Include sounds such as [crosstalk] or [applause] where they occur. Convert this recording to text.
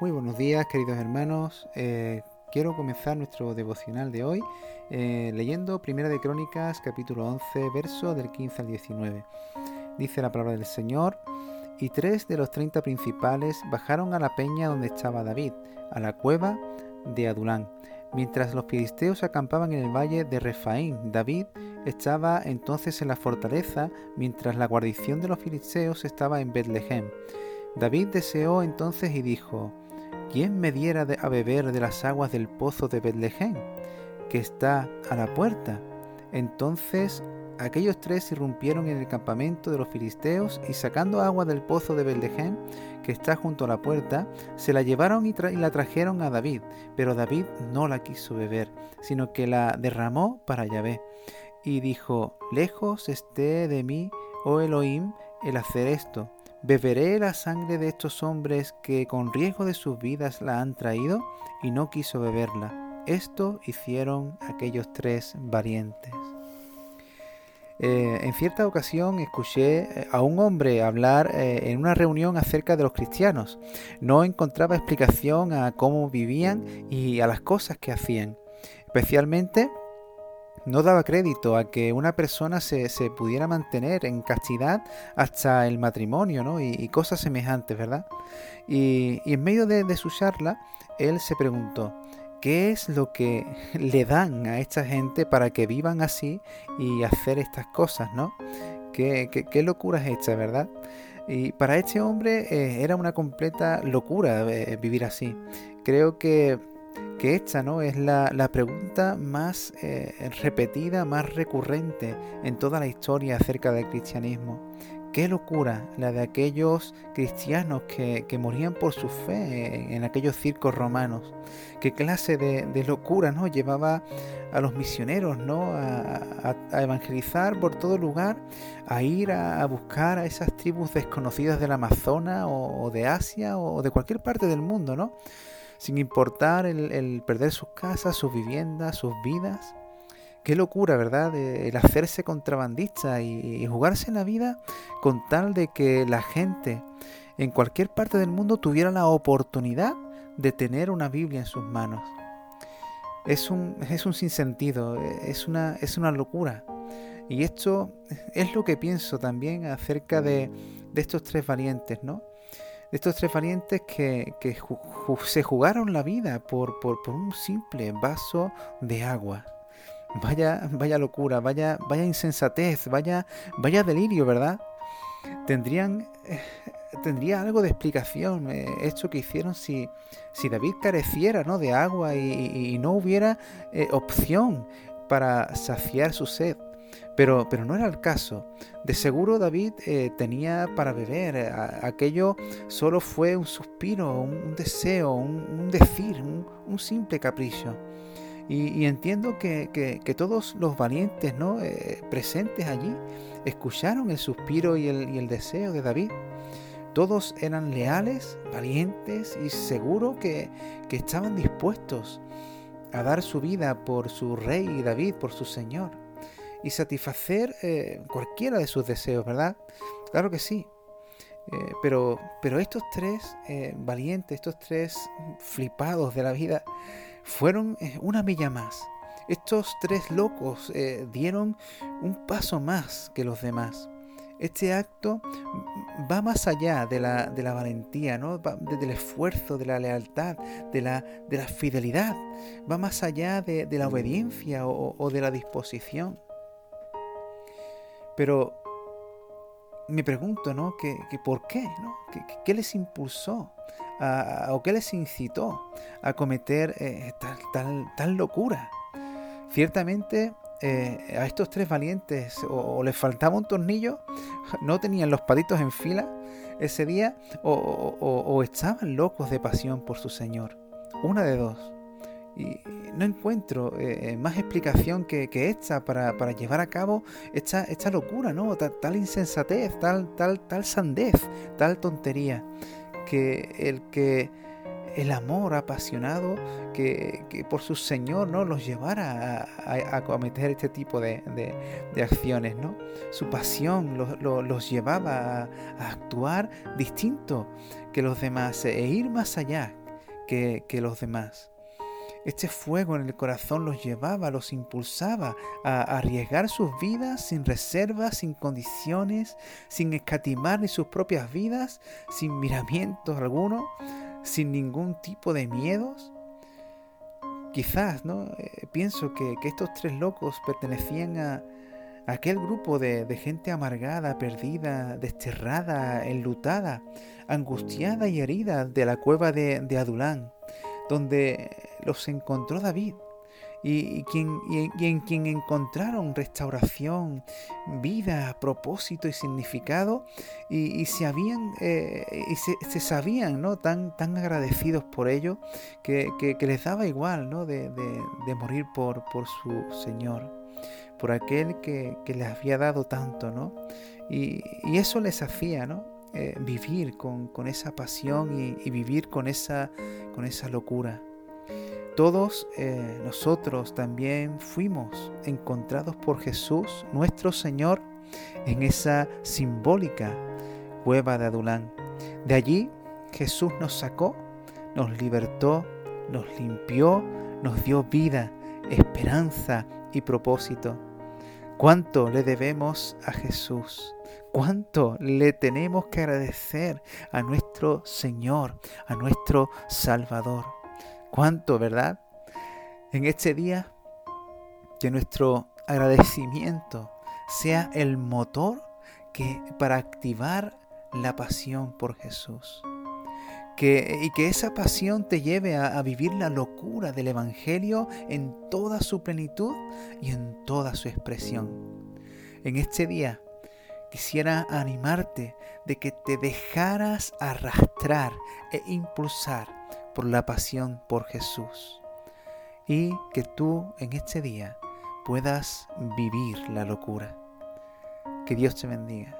Muy buenos días, queridos hermanos. Eh, quiero comenzar nuestro devocional de hoy eh, leyendo Primera de Crónicas, capítulo 11, verso del 15 al 19. Dice la palabra del Señor, y tres de los treinta principales bajaron a la peña donde estaba David, a la cueva de Adulán. Mientras los filisteos acampaban en el valle de Refaín, David estaba entonces en la fortaleza, mientras la guarnición de los filisteos estaba en Betlehem. David deseó entonces y dijo, ¿quién me diera a beber de las aguas del pozo de Betlehem, que está a la puerta? Entonces aquellos tres irrumpieron en el campamento de los filisteos y sacando agua del pozo de Betlehem, que está junto a la puerta, se la llevaron y, la trajeron a David, pero David no la quiso beber, sino que la derramó para Yahvé. Y dijo, lejos esté de mí, oh Elohim, el hacer esto ¿Beberé la sangre de estos hombres que con riesgo de sus vidas la han traído? Y no quiso beberla. Esto hicieron aquellos tres valientes. Eh, en cierta ocasión escuché eh, a un hombre hablar eh, en una reunión acerca de los cristianos. No encontraba explicación a cómo vivían y a las cosas que hacían. Especialmente no daba crédito a que una persona se, pudiera mantener en castidad hasta el matrimonio, ¿no? Y, cosas semejantes, ¿verdad? Y, en medio de, su charla, él se preguntó, ¿qué es lo que [laughs] le dan a esta gente para que vivan así y hacer estas cosas, ¿no? ¿Qué, qué, locura es esta, verdad? Y para este hombre eh, era una completa locura eh, vivir así. Creo que que esta ¿no? es la, pregunta más eh, repetida, más recurrente en toda la historia acerca del cristianismo. Qué locura la de aquellos cristianos que, morían por su fe en, aquellos circos romanos. Qué clase de, locura ¿no? llevaba a los misioneros ¿no? A, evangelizar por todo lugar, a ir a, buscar a esas tribus desconocidas del Amazonas o, o de Asia o de cualquier parte del mundo, ¿no? Sin importar el, perder sus casas, sus viviendas, sus vidas. Qué locura, ¿verdad? El hacerse contrabandista y, jugarse la vida con tal de que la gente en cualquier parte del mundo tuviera la oportunidad de tener una Biblia en sus manos. Es un, es un sinsentido, es una, es una locura. Y esto es lo que pienso también acerca de, de estos tres valientes, ¿no? De estos tres valientes que, se jugaron la vida por, por, un simple vaso de agua. Vaya, vaya locura, vaya, vaya insensatez, vaya, vaya delirio, ¿verdad? Tendrían, eh, tendría algo de explicación eh, esto que hicieron si, si David careciera ¿no? de agua y, no hubiera eh, opción para saciar su sed. Pero, pero no era el caso. De seguro David eh, tenía para beber. aquello solo fue un suspiro, un, deseo, un, decir, un, simple capricho. Y, entiendo que, todos los valientes ¿no? Eh, presentes allí escucharon el suspiro y el, y el deseo de David. Todos eran leales, valientes y seguro que, que estaban dispuestos a dar su vida por su rey David, por su Señor y satisfacer eh, cualquiera de sus deseos, ¿verdad? Claro que sí. Eh, pero, pero estos tres eh, valientes, estos tres flipados de la vida, fueron una milla más. Estos tres locos dieron un paso más que los demás. Este acto va más allá de la, de la valentía, ¿no? del esfuerzo, de la lealtad, de la, de la fidelidad. Va más allá de, la obediencia o de la disposición. Pero me pregunto, ¿no? ¿Que, por qué? ¿no? ¿Qué, les impulsó o qué les incitó a cometer eh, tal, locura? Ciertamente eh, a estos tres valientes o, les faltaba un tornillo, [laughs] no tenían los palitos en fila ese día o estaban locos de pasión por su Señor. Una de dos. Y no encuentro eh, más explicación que, esta para, llevar a cabo esta, esta locura, ¿no? Tal, insensatez, tal, tal, tal sandez, tal tontería. Que el que el amor apasionado que, por su Señor ¿no? los llevara a, cometer este tipo de, acciones. ¿no? Su pasión los, llevaba a, actuar distinto que los demás e ir más allá que, los demás. Este fuego en el corazón los llevaba, los impulsaba a arriesgar sus vidas sin reservas, sin condiciones, sin escatimar ni sus propias vidas, sin miramientos alguno, sin ningún tipo de miedos. Quizás, ¿no? Eh, pienso que, que estos tres locos pertenecían a, aquel grupo de, gente amargada, perdida, desterrada, enlutada, angustiada y herida de la cueva de, Adulán, donde los encontró David. Y, quien, en quien encontraron restauración, vida, propósito y significado, y, se habían eh, y se, sabían ¿no? tan, tan agradecidos por ello que, les daba igual ¿no? de, morir por, por su Señor por aquel que, les había dado tanto, ¿no? Y, eso les hacía, ¿no? Eh, vivir con, esa pasión y, vivir con esa, con esa locura. Todos eh, nosotros también fuimos encontrados por Jesús, nuestro Señor, en esa simbólica cueva de Adulán. De allí Jesús nos sacó, nos libertó, nos limpió, nos dio vida, esperanza y propósito. ¿Cuánto le debemos a Jesús? ¿Cuánto le tenemos que agradecer a nuestro Señor, a nuestro Salvador? ¿Cuánto, verdad? En este día, que nuestro agradecimiento sea el motor que, para activar la pasión por Jesús y que esa pasión te lleve a, vivir la locura del Evangelio en toda su plenitud y en toda su expresión. En este día quisiera animarte de que te dejaras arrastrar e impulsar por la pasión por Jesús y que tú en este día puedas vivir la locura. Que Dios te bendiga.